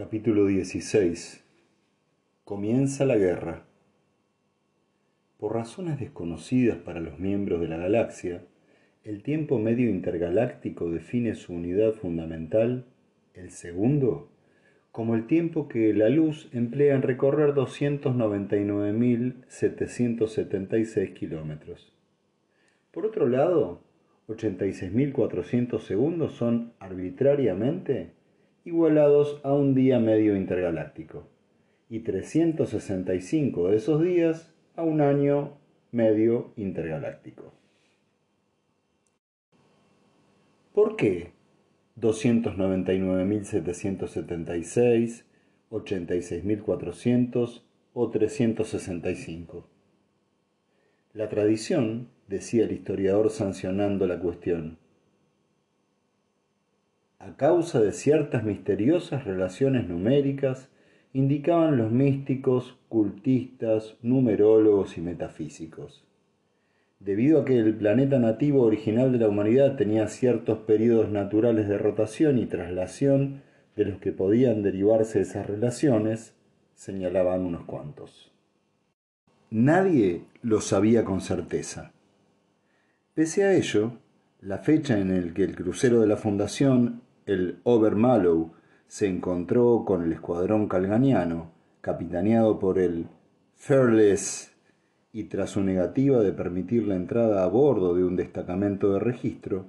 Capítulo 16 Comienza la guerra. Por razones desconocidas para los miembros de la galaxia, el tiempo medio intergaláctico define su unidad fundamental, el segundo, como el tiempo que la luz emplea en recorrer 299.776 kilómetros. Por otro lado, 86.400 segundos son arbitrariamente igualados a un día medio intergaláctico y 365 de esos días a un año medio intergaláctico. ¿Por qué 299.776, 86.400 o 365? La tradición, decía el historiador sancionando la cuestión, a causa de ciertas misteriosas relaciones numéricas, indicaban los místicos, cultistas, numerólogos y metafísicos. Debido a que el planeta nativo original de la humanidad tenía ciertos periodos naturales de rotación y traslación de los que podían derivarse esas relaciones, señalaban unos cuantos. Nadie lo sabía con certeza. Pese a ello, la fecha en que el crucero de la Fundación el Overmallow se encontró con el escuadrón calganiano, capitaneado por el Fearless, y tras su negativa de permitir la entrada a bordo de un destacamento de registro,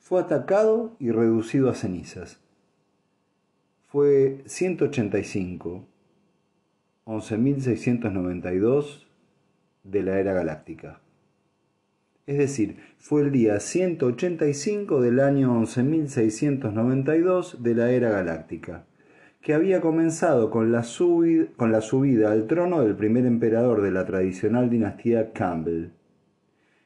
fue atacado y reducido a cenizas. Fue 185, 11.692 de la era galáctica es decir, fue el día 185 del año 11.692 de la era galáctica, que había comenzado con la, con la subida al trono del primer emperador de la tradicional dinastía Campbell.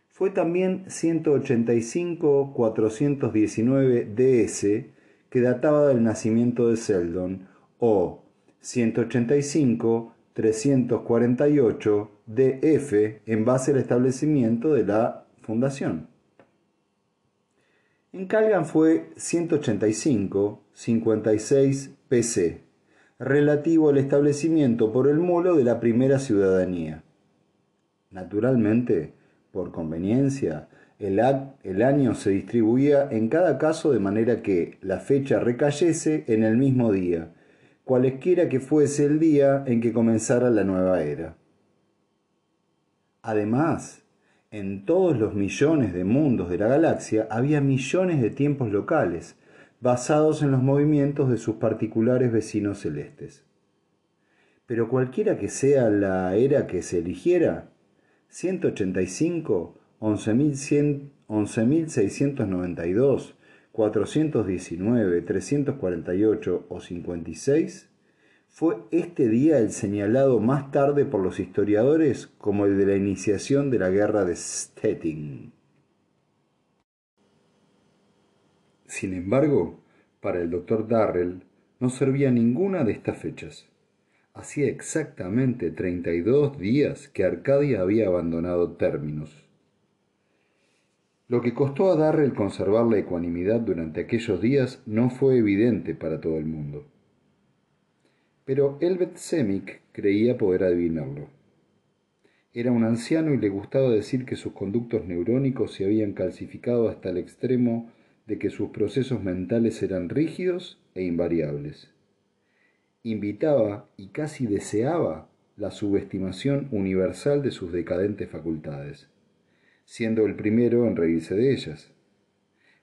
Fue también 185-419 DS, que databa del nacimiento de Seldon, o 185-348 DF en base al establecimiento de la fundación. En Calgan fue 185-56 PC, relativo al establecimiento por el mulo de la primera ciudadanía. Naturalmente, por conveniencia, el, el, año se distribuía en cada caso de manera que la fecha recayese en el mismo día, cualesquiera que fuese el día en que comenzara la nueva era. Además, en todos los millones de mundos de la galaxia había millones de tiempos locales, basados en los movimientos de sus particulares vecinos celestes. Pero cualquiera que sea la era que se eligiera, 185, 11.692, 419, 348 o 56, fue este día el señalado más tarde por los historiadores como el de la iniciación de la guerra de Stettin. Sin embargo, para el doctor Darrell no servía ninguna de estas fechas. Hacía exactamente 32 días que Arcadia había abandonado términos. Lo que costó a Darrell conservar la ecuanimidad durante aquellos días no fue evidente para todo el mundo pero Elbet Semik creía poder adivinarlo. Era un anciano y le gustaba decir que sus conductos neurónicos se habían calcificado hasta el extremo de que sus procesos mentales eran rígidos e invariables. Invitaba y casi deseaba la subestimación universal de sus decadentes facultades, siendo el primero en reírse de ellas.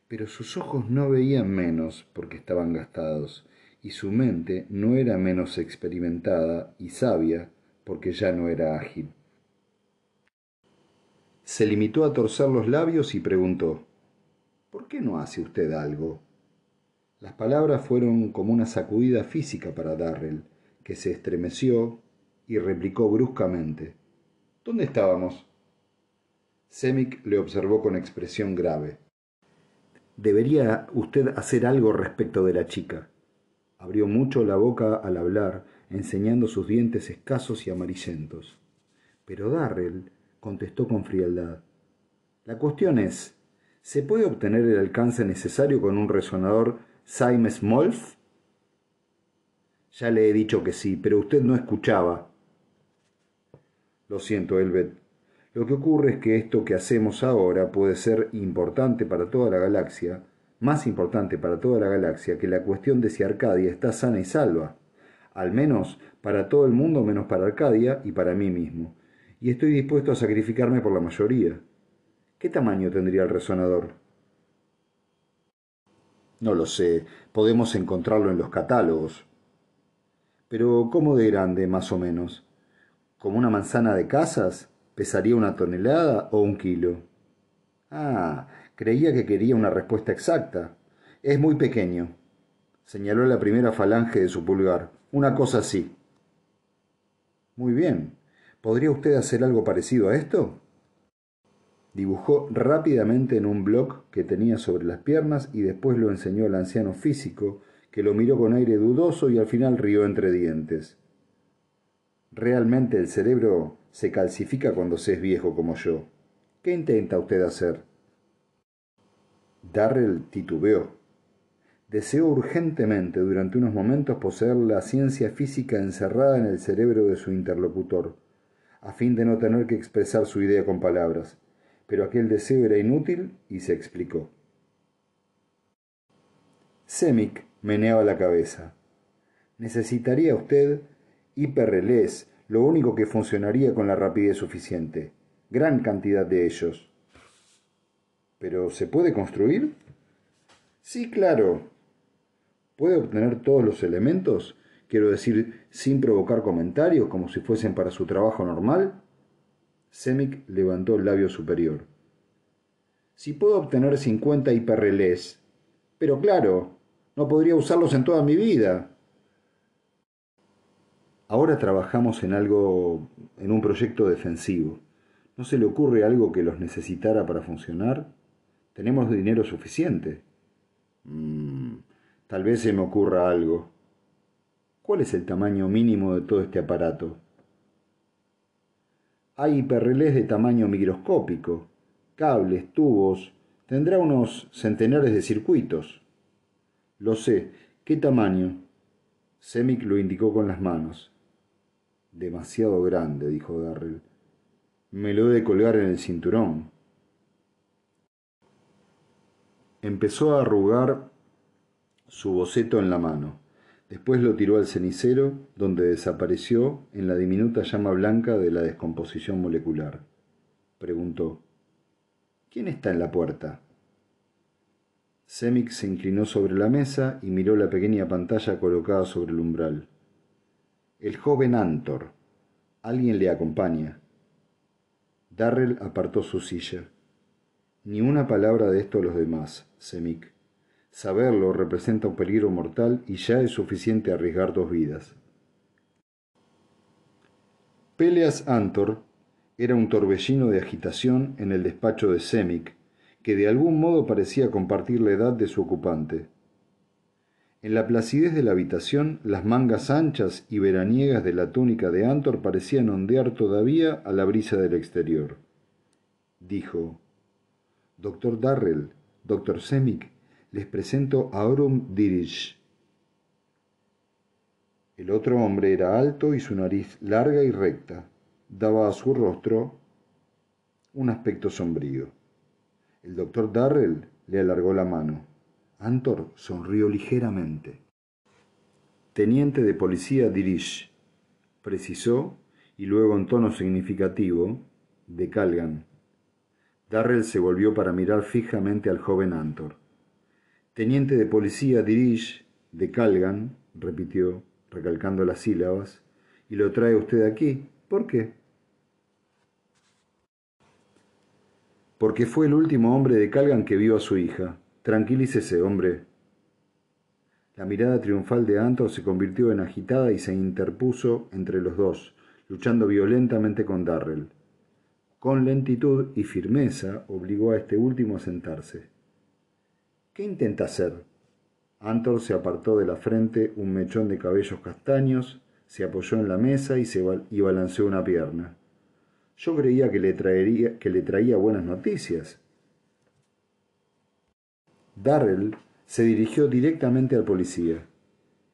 Pero sus ojos no veían menos porque estaban gastados, y su mente no era menos experimentada y sabia porque ya no era ágil. Se limitó a torcer los labios y preguntó ¿Por qué no hace usted algo? Las palabras fueron como una sacudida física para Darrell, que se estremeció y replicó bruscamente ¿Dónde estábamos? Semic le observó con expresión grave. Debería usted hacer algo respecto de la chica. Abrió mucho la boca al hablar, enseñando sus dientes escasos y amarillentos. Pero Darrell contestó con frialdad. La cuestión es, ¿se puede obtener el alcance necesario con un resonador Simes Molf? Ya le he dicho que sí, pero usted no escuchaba. Lo siento, Elbet. Lo que ocurre es que esto que hacemos ahora puede ser importante para toda la galaxia, más importante para toda la galaxia que la cuestión de si Arcadia está sana y salva, al menos para todo el mundo menos para Arcadia y para mí mismo, y estoy dispuesto a sacrificarme por la mayoría. ¿Qué tamaño tendría el resonador? No lo sé, podemos encontrarlo en los catálogos. Pero ¿cómo de grande, más o menos? ¿Como una manzana de casas? ¿Pesaría una tonelada o un kilo? Ah, creía que quería una respuesta exacta. Es muy pequeño. Señaló la primera falange de su pulgar. Una cosa así. Muy bien. ¿Podría usted hacer algo parecido a esto? Dibujó rápidamente en un bloc que tenía sobre las piernas y después lo enseñó al anciano físico, que lo miró con aire dudoso y al final rió entre dientes. Realmente el cerebro se calcifica cuando se es viejo como yo. ¿Qué intenta usted hacer? Darrell titubeó. Deseó urgentemente durante unos momentos poseer la ciencia física encerrada en el cerebro de su interlocutor, a fin de no tener que expresar su idea con palabras pero aquel deseo era inútil y se explicó. Semic meneaba la cabeza. Necesitaría usted hiperrelés, lo único que funcionaría con la rapidez suficiente. Gran cantidad de ellos. ¿Pero se puede construir? Sí, claro. ¿Puede obtener todos los elementos? Quiero decir, sin provocar comentarios, como si fuesen para su trabajo normal. Semic levantó el labio superior. Si puedo obtener 50 hiperrelés. Pero claro, no podría usarlos en toda mi vida. Ahora trabajamos en algo, en un proyecto defensivo. ¿No se le ocurre algo que los necesitara para funcionar? Tenemos dinero suficiente. Mm, tal vez se me ocurra algo. ¿Cuál es el tamaño mínimo de todo este aparato? Hay hiperrelés de tamaño microscópico, cables, tubos, tendrá unos centenares de circuitos. Lo sé. ¿Qué tamaño? Semic lo indicó con las manos. Demasiado grande, dijo Darrell. Me lo he de colgar en el cinturón. Empezó a arrugar su boceto en la mano. Después lo tiró al cenicero, donde desapareció en la diminuta llama blanca de la descomposición molecular. Preguntó, ¿Quién está en la puerta? Semix se inclinó sobre la mesa y miró la pequeña pantalla colocada sobre el umbral. El joven Antor. Alguien le acompaña. Darrell apartó su silla. Ni una palabra de esto a los demás, Semic. Saberlo representa un peligro mortal y ya es suficiente arriesgar dos vidas. Peleas Antor era un torbellino de agitación en el despacho de Semic, que de algún modo parecía compartir la edad de su ocupante. En la placidez de la habitación, las mangas anchas y veraniegas de la túnica de Antor parecían ondear todavía a la brisa del exterior. Dijo, Doctor Darrell, Doctor Semic, les presento a Orum Dirish. El otro hombre era alto y su nariz larga y recta daba a su rostro un aspecto sombrío. El doctor Darrell le alargó la mano. Antor sonrió ligeramente. Teniente de policía Dirish, precisó, y luego en tono significativo, de Calgan. Darrell se volvió para mirar fijamente al joven Antor. Teniente de policía Dirish de Calgan, repitió, recalcando las sílabas, y lo trae usted aquí. ¿Por qué? Porque fue el último hombre de Calgan que vio a su hija. Tranquilícese, hombre. La mirada triunfal de Antor se convirtió en agitada y se interpuso entre los dos, luchando violentamente con Darrell. Con lentitud y firmeza obligó a este último a sentarse. ¿Qué intenta hacer? Antor se apartó de la frente un mechón de cabellos castaños, se apoyó en la mesa y, se y balanceó una pierna. Yo creía que le, traería, que le traía buenas noticias. Darrell se dirigió directamente al policía.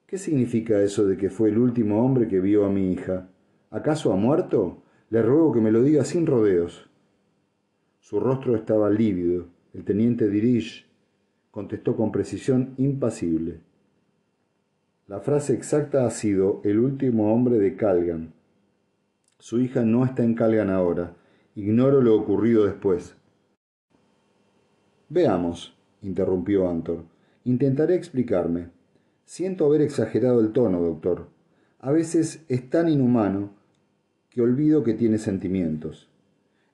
¿Qué significa eso de que fue el último hombre que vio a mi hija? ¿Acaso ha muerto? Le ruego que me lo diga sin rodeos. Su rostro estaba lívido. El teniente Dirige contestó con precisión impasible. La frase exacta ha sido el último hombre de Calgan. Su hija no está en Calgan ahora. Ignoro lo ocurrido después. Veamos, interrumpió Antor. Intentaré explicarme. Siento haber exagerado el tono, doctor. A veces es tan inhumano que olvido que tiene sentimientos.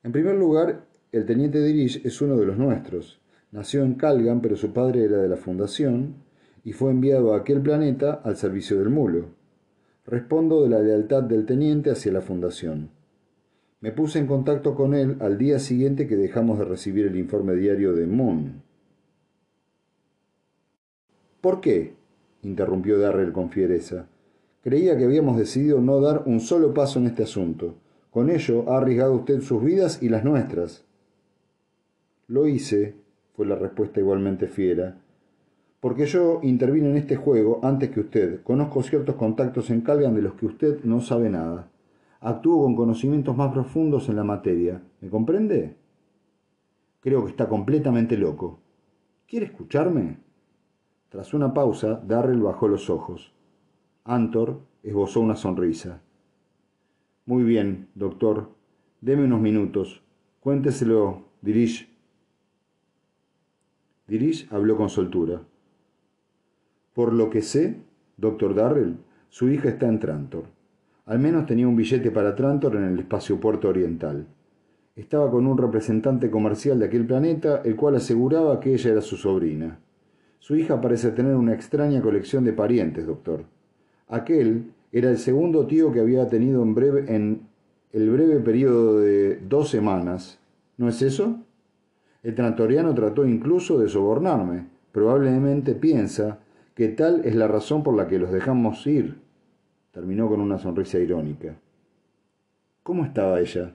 En primer lugar, el teniente Dirich es uno de los nuestros. Nació en Calgan, pero su padre era de la Fundación y fue enviado a aquel planeta al servicio del mulo. Respondo de la lealtad del teniente hacia la Fundación. Me puse en contacto con él al día siguiente que dejamos de recibir el informe diario de Moon. ¿Por qué? interrumpió Darrell con fiereza. Creía que habíamos decidido no dar un solo paso en este asunto. Con ello ha arriesgado usted sus vidas y las nuestras. Lo hice, fue la respuesta igualmente fiera, porque yo intervino en este juego antes que usted. Conozco ciertos contactos en Calgan de los que usted no sabe nada. Actúo con conocimientos más profundos en la materia. ¿Me comprende? Creo que está completamente loco. ¿Quiere escucharme? Tras una pausa, Darrell bajó los ojos. Antor esbozó una sonrisa. Muy bien, doctor. Deme unos minutos. Cuénteselo, Dirish. Dirish habló con soltura. Por lo que sé, doctor Darrell, su hija está en Trantor. Al menos tenía un billete para Trantor en el espacio puerto oriental. Estaba con un representante comercial de aquel planeta, el cual aseguraba que ella era su sobrina. Su hija parece tener una extraña colección de parientes, doctor. Aquel era el segundo tío que había tenido en, breve, en el breve periodo de dos semanas. ¿No es eso? El trantoriano trató incluso de sobornarme. Probablemente piensa que tal es la razón por la que los dejamos ir. Terminó con una sonrisa irónica. ¿Cómo estaba ella?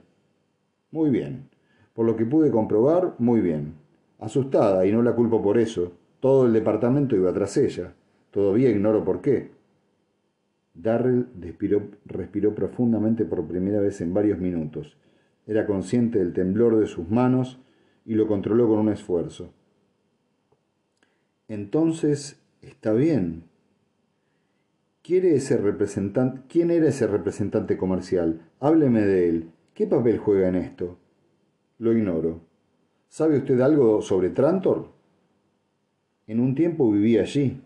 Muy bien. Por lo que pude comprobar, muy bien. Asustada, y no la culpo por eso. Todo el departamento iba tras ella. Todavía ignoro por qué. Darrell respiró, profundamente por primera vez en varios minutos. Era consciente del temblor de sus manos y lo controló con un esfuerzo. Entonces, está bien. ¿Quiere ese representante, ¿Quién era ese representante comercial? Hábleme de él. ¿Qué papel juega en esto? Lo ignoro. ¿Sabe usted algo sobre Trantor? En un tiempo vivía allí.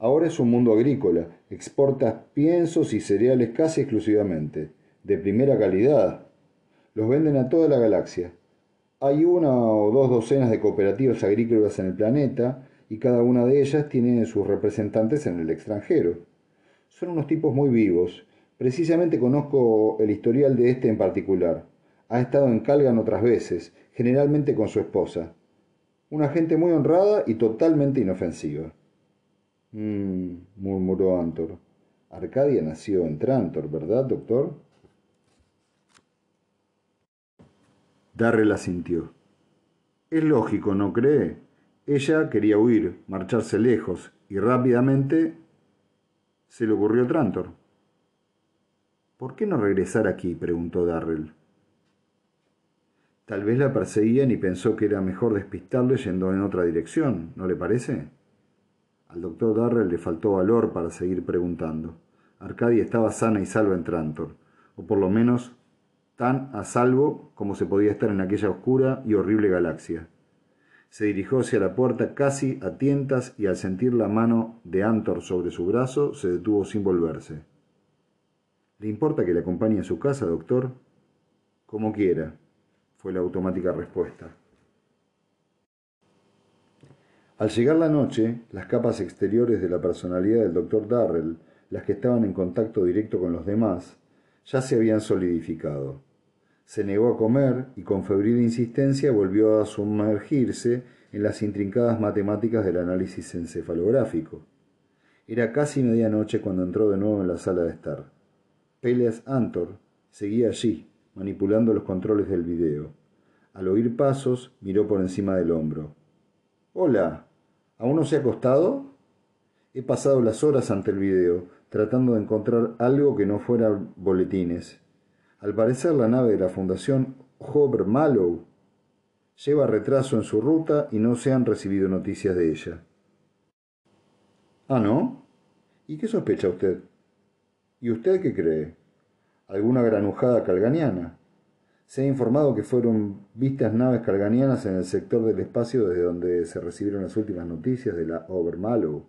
Ahora es un mundo agrícola, exporta piensos y cereales casi exclusivamente, de primera calidad. Los venden a toda la galaxia. Hay una o dos docenas de cooperativas agrícolas en el planeta y cada una de ellas tiene sus representantes en el extranjero. Son unos tipos muy vivos. Precisamente conozco el historial de este en particular. Ha estado en Calgan otras veces, generalmente con su esposa. Una gente muy honrada y totalmente inofensiva. Mmm, murmuró Antor. Arcadia nació en Trantor, ¿verdad, doctor? Darrell asintió. Es lógico, ¿no cree? Ella quería huir, marcharse lejos, y rápidamente se le ocurrió Trantor. ¿Por qué no regresar aquí? preguntó Darrell. Tal vez la perseguían y pensó que era mejor despistarle yendo en otra dirección, ¿no le parece? Al doctor Darrell le faltó valor para seguir preguntando. Arcadia estaba sana y salva en Trantor, o por lo menos tan a salvo como se podía estar en aquella oscura y horrible galaxia. Se dirigió hacia la puerta casi a tientas y al sentir la mano de Antor sobre su brazo se detuvo sin volverse. ¿Le importa que le acompañe a su casa, doctor? Como quiera, fue la automática respuesta. Al llegar la noche, las capas exteriores de la personalidad del doctor Darrell, las que estaban en contacto directo con los demás, ya se habían solidificado. Se negó a comer y con febril insistencia volvió a sumergirse en las intrincadas matemáticas del análisis encefalográfico. Era casi medianoche cuando entró de nuevo en la sala de estar. Peleas Antor seguía allí, manipulando los controles del video. Al oír pasos, miró por encima del hombro. Hola, ¿Aún no se ha acostado? He pasado las horas ante el video, tratando de encontrar algo que no fuera boletines. Al parecer la nave de la Fundación Hober Mallow lleva retraso en su ruta y no se han recibido noticias de ella. Ah, ¿no? ¿Y qué sospecha usted? ¿Y usted qué cree? ¿Alguna granujada calganiana? Se ha informado que fueron vistas naves calganianas en el sector del espacio desde donde se recibieron las últimas noticias de la Obermallow.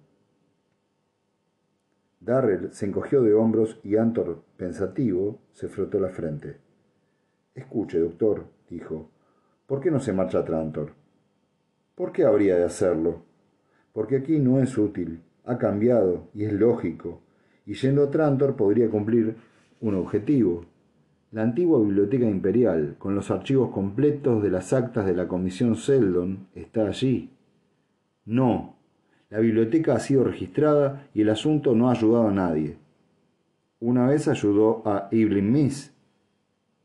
Darrell se encogió de hombros y Antor, pensativo, se frotó la frente. Escuche, doctor, dijo, ¿por qué no se marcha Trantor? ¿Por qué habría de hacerlo? Porque aquí no es útil, ha cambiado y es lógico, y yendo a Trantor podría cumplir un objetivo. La antigua Biblioteca Imperial, con los archivos completos de las actas de la Comisión Seldon, está allí. No, la biblioteca ha sido registrada y el asunto no ha ayudado a nadie. Una vez ayudó a Evelyn Miss.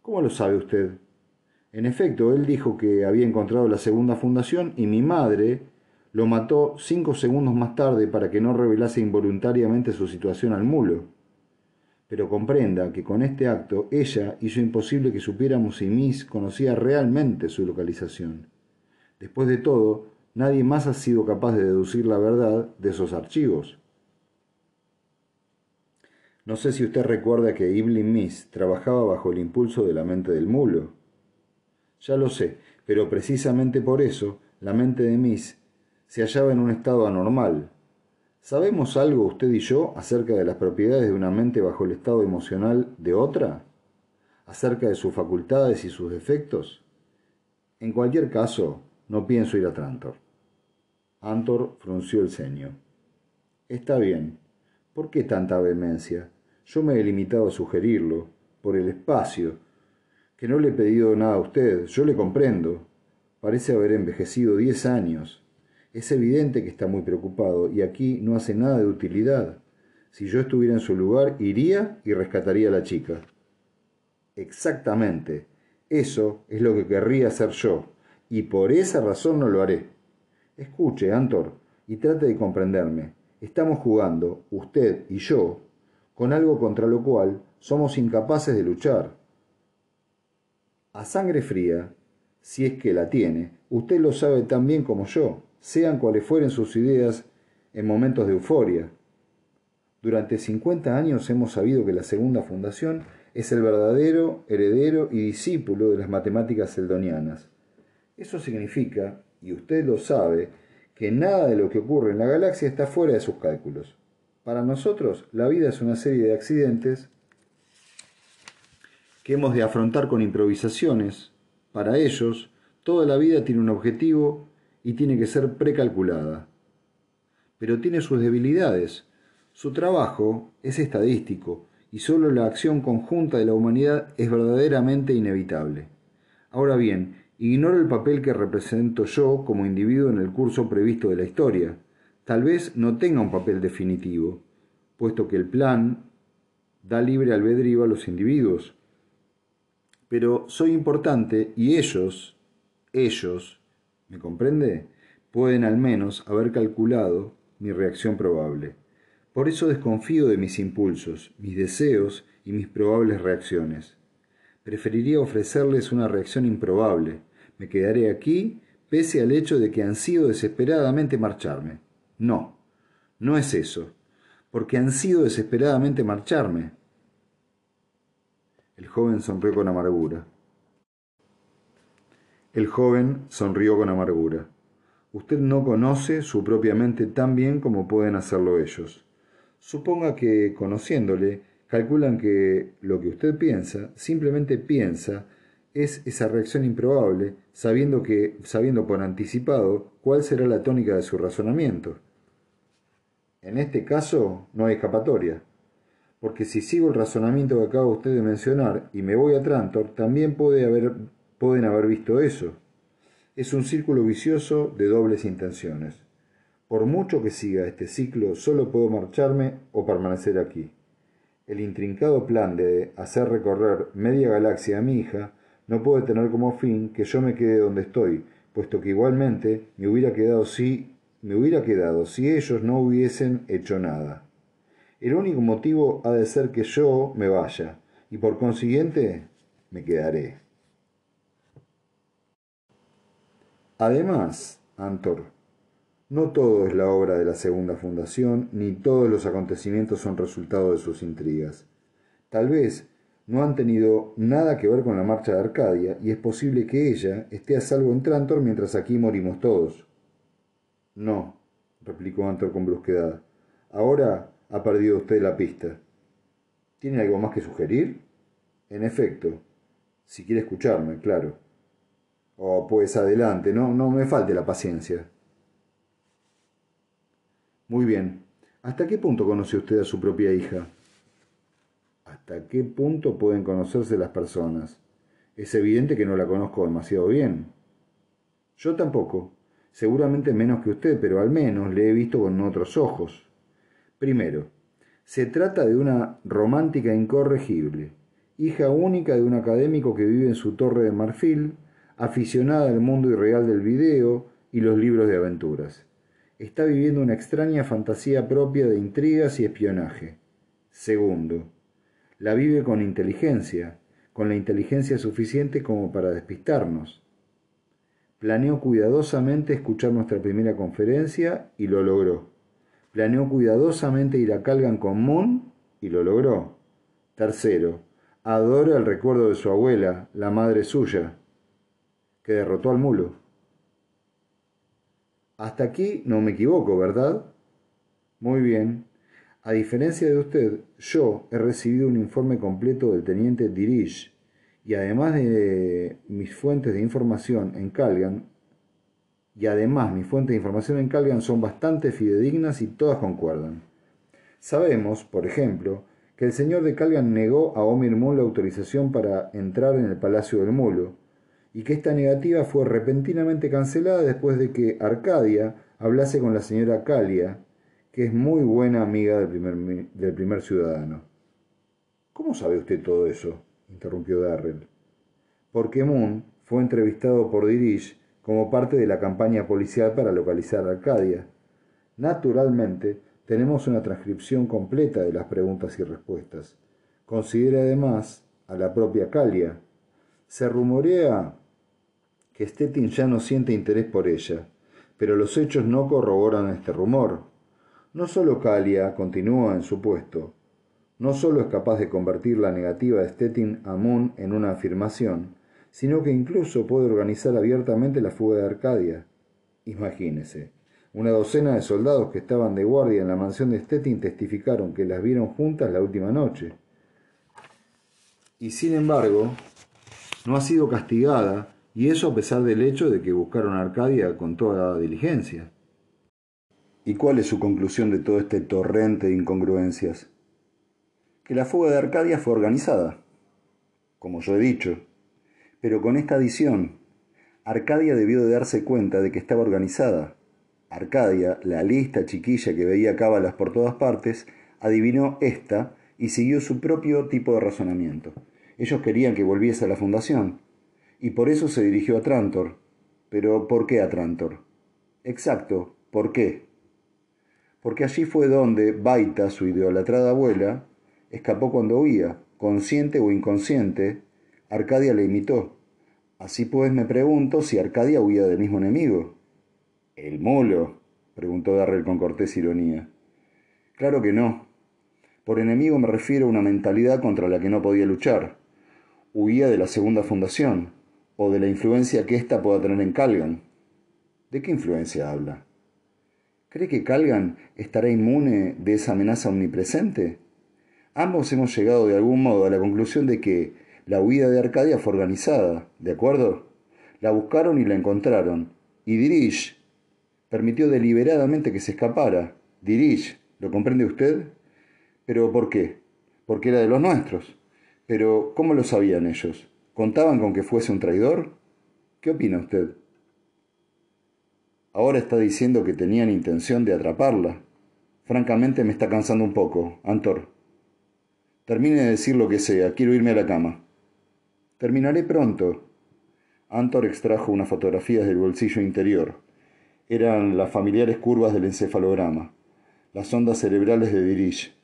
¿Cómo lo sabe usted? En efecto, él dijo que había encontrado la segunda fundación y mi madre lo mató cinco segundos más tarde para que no revelase involuntariamente su situación al mulo pero comprenda que con este acto ella hizo imposible que supiéramos si Miss conocía realmente su localización. Después de todo, nadie más ha sido capaz de deducir la verdad de esos archivos. No sé si usted recuerda que Evelyn Miss trabajaba bajo el impulso de la mente del mulo. Ya lo sé, pero precisamente por eso la mente de Miss se hallaba en un estado anormal, ¿Sabemos algo usted y yo acerca de las propiedades de una mente bajo el estado emocional de otra? ¿Acerca de sus facultades y sus defectos? En cualquier caso, no pienso ir a Trantor. Antor frunció el ceño. Está bien. ¿Por qué tanta vehemencia? Yo me he limitado a sugerirlo, por el espacio, que no le he pedido nada a usted, yo le comprendo. Parece haber envejecido diez años. Es evidente que está muy preocupado y aquí no hace nada de utilidad. Si yo estuviera en su lugar, iría y rescataría a la chica. Exactamente. Eso es lo que querría hacer yo, y por esa razón no lo haré. Escuche, Antor, y trate de comprenderme. Estamos jugando, usted y yo, con algo contra lo cual somos incapaces de luchar. A sangre fría, si es que la tiene, usted lo sabe tan bien como yo sean cuales fueren sus ideas en momentos de euforia. Durante 50 años hemos sabido que la segunda fundación es el verdadero heredero y discípulo de las matemáticas seldonianas. Eso significa, y usted lo sabe, que nada de lo que ocurre en la galaxia está fuera de sus cálculos. Para nosotros, la vida es una serie de accidentes que hemos de afrontar con improvisaciones. Para ellos, toda la vida tiene un objetivo y tiene que ser precalculada. Pero tiene sus debilidades. Su trabajo es estadístico y solo la acción conjunta de la humanidad es verdaderamente inevitable. Ahora bien, ignoro el papel que represento yo como individuo en el curso previsto de la historia. Tal vez no tenga un papel definitivo, puesto que el plan da libre albedrío a los individuos. Pero soy importante y ellos, ellos, ¿Me comprende? Pueden al menos haber calculado mi reacción probable. Por eso desconfío de mis impulsos, mis deseos y mis probables reacciones. Preferiría ofrecerles una reacción improbable. Me quedaré aquí pese al hecho de que han sido desesperadamente marcharme. No, no es eso, porque han sido desesperadamente marcharme. El joven sonrió con amargura. El joven sonrió con amargura. Usted no conoce su propia mente tan bien como pueden hacerlo ellos. Suponga que, conociéndole, calculan que lo que usted piensa, simplemente piensa, es esa reacción improbable, sabiendo que, sabiendo por anticipado cuál será la tónica de su razonamiento. En este caso no hay escapatoria, porque si sigo el razonamiento que acaba usted de mencionar y me voy a Trantor, también puede haber pueden haber visto eso. Es un círculo vicioso de dobles intenciones. Por mucho que siga este ciclo, solo puedo marcharme o permanecer aquí. El intrincado plan de hacer recorrer media galaxia a mi hija no puede tener como fin que yo me quede donde estoy, puesto que igualmente me hubiera quedado si me hubiera quedado si ellos no hubiesen hecho nada. El único motivo ha de ser que yo me vaya, y por consiguiente me quedaré. Además, Antor, no todo es la obra de la segunda fundación, ni todos los acontecimientos son resultado de sus intrigas. Tal vez no han tenido nada que ver con la marcha de Arcadia, y es posible que ella esté a salvo en Trantor mientras aquí morimos todos. No, replicó Antor con brusquedad. Ahora ha perdido usted la pista. ¿Tiene algo más que sugerir? En efecto, si quiere escucharme, claro. Oh, pues adelante, no, no me falte la paciencia. Muy bien. ¿Hasta qué punto conoce usted a su propia hija? ¿Hasta qué punto pueden conocerse las personas? Es evidente que no la conozco demasiado bien. Yo tampoco. Seguramente menos que usted, pero al menos le he visto con otros ojos. Primero, se trata de una romántica incorregible, hija única de un académico que vive en su torre de marfil, aficionada al mundo irreal del video y los libros de aventuras. Está viviendo una extraña fantasía propia de intrigas y espionaje. Segundo, la vive con inteligencia, con la inteligencia suficiente como para despistarnos. Planeó cuidadosamente escuchar nuestra primera conferencia y lo logró. Planeó cuidadosamente ir a Calgan con Moon y lo logró. Tercero, adora el recuerdo de su abuela, la madre suya, que derrotó al mulo. Hasta aquí no me equivoco, ¿verdad? Muy bien. A diferencia de usted, yo he recibido un informe completo del teniente Dirish y además de mis fuentes de información en Calgan, y además mis fuentes de información en Calgan son bastante fidedignas y todas concuerdan. Sabemos, por ejemplo, que el señor de Calgan negó a Omir Mull la autorización para entrar en el Palacio del Mulo, y que esta negativa fue repentinamente cancelada después de que Arcadia hablase con la señora Calia, que es muy buena amiga del primer, ciudadano. ¿Cómo sabe usted todo eso? interrumpió Darrell. Porque Moon fue entrevistado por Dirish como parte de la campaña policial para localizar a Arcadia. Naturalmente, tenemos una transcripción completa de las preguntas y respuestas. Considera además a la propia Calia. Se rumorea que Stettin ya no siente interés por ella, pero los hechos no corroboran este rumor. No solo Calia continúa en su puesto, no solo es capaz de convertir la negativa de Stettin a Moon en una afirmación, sino que incluso puede organizar abiertamente la fuga de Arcadia. Imagínese, una docena de soldados que estaban de guardia en la mansión de Stettin testificaron que las vieron juntas la última noche. Y sin embargo, no ha sido castigada, y eso a pesar del hecho de que buscaron a Arcadia con toda diligencia. ¿Y cuál es su conclusión de todo este torrente de incongruencias? que la fuga de Arcadia fue organizada, como yo he dicho, pero con esta adición, Arcadia debió de darse cuenta de que estaba organizada. Arcadia, la lista chiquilla que veía cábalas por todas partes, adivinó esta y siguió su propio tipo de razonamiento. Ellos querían que volviese a la fundación, y por eso se dirigió a Trantor. Pero ¿por qué a Trantor? Exacto, ¿por qué? Porque allí fue donde Baita, su idolatrada abuela, escapó cuando huía, consciente o inconsciente, Arcadia le imitó. Así pues me pregunto si Arcadia huía del mismo enemigo. ¿El mulo? preguntó Darrell con cortés ironía. Claro que no. Por enemigo me refiero a una mentalidad contra la que no podía luchar. Huía de la segunda fundación, o de la influencia que ésta pueda tener en Calgan. ¿De qué influencia habla? ¿Cree que Calgan estará inmune de esa amenaza omnipresente? Ambos hemos llegado de algún modo a la conclusión de que la huida de Arcadia fue organizada, ¿de acuerdo? La buscaron y la encontraron. Y Dirish permitió deliberadamente que se escapara. Dirish, ¿lo comprende usted? ¿Pero por qué? Porque era de los nuestros. Pero, ¿cómo lo sabían ellos? ¿Contaban con que fuese un traidor? ¿Qué opina usted? Ahora está diciendo que tenían intención de atraparla. Francamente me está cansando un poco, Antor. Termine de decir lo que sea, quiero irme a la cama. Terminaré pronto. Antor extrajo unas fotografías del bolsillo interior. eran las familiares curvas del encefalograma, las ondas cerebrales de Dirichlet.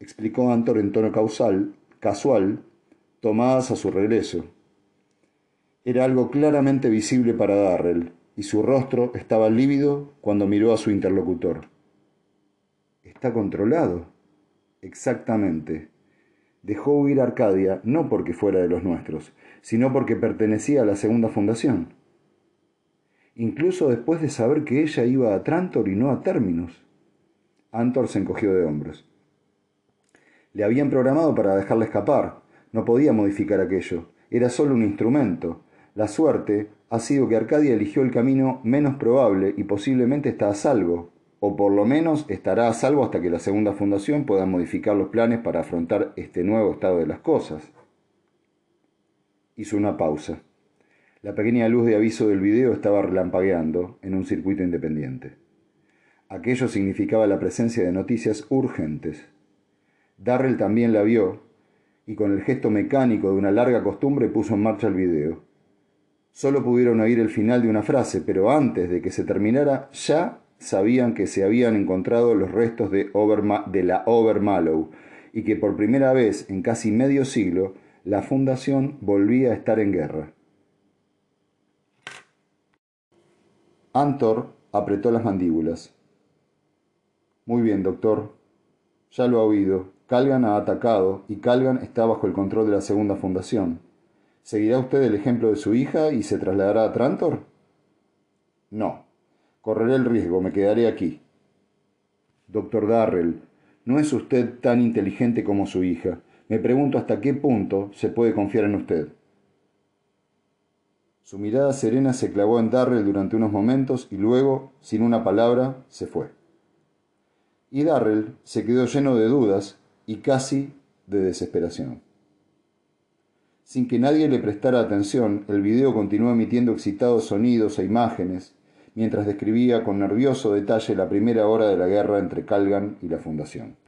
Explicó Antor en tono causal, casual, tomadas a su regreso. Era algo claramente visible para Darrell, y su rostro estaba lívido cuando miró a su interlocutor. Está controlado. Exactamente. Dejó huir Arcadia no porque fuera de los nuestros, sino porque pertenecía a la segunda fundación. Incluso después de saber que ella iba a Trantor y no a Términos. Antor se encogió de hombros. Le habían programado para dejarla escapar. No podía modificar aquello. Era solo un instrumento. La suerte ha sido que Arcadia eligió el camino menos probable y posiblemente está a salvo, o por lo menos estará a salvo hasta que la segunda fundación pueda modificar los planes para afrontar este nuevo estado de las cosas. Hizo una pausa. La pequeña luz de aviso del video estaba relampagueando en un circuito independiente. Aquello significaba la presencia de noticias urgentes. Darrell también la vio y con el gesto mecánico de una larga costumbre puso en marcha el video. Solo pudieron oír el final de una frase, pero antes de que se terminara ya sabían que se habían encontrado los restos de, de la Overmallow y que por primera vez en casi medio siglo la fundación volvía a estar en guerra. Antor apretó las mandíbulas. Muy bien, doctor. Ya lo ha oído. Calgan ha atacado y Calgan está bajo el control de la segunda fundación. ¿Seguirá usted el ejemplo de su hija y se trasladará a Trantor? No. Correré el riesgo, me quedaré aquí. Doctor Darrell, no es usted tan inteligente como su hija. Me pregunto hasta qué punto se puede confiar en usted. Su mirada serena se clavó en Darrell durante unos momentos y luego, sin una palabra, se fue. Y Darrell se quedó lleno de dudas y casi de desesperación. Sin que nadie le prestara atención, el video continuó emitiendo excitados sonidos e imágenes, mientras describía con nervioso detalle la primera hora de la guerra entre Calgan y la Fundación.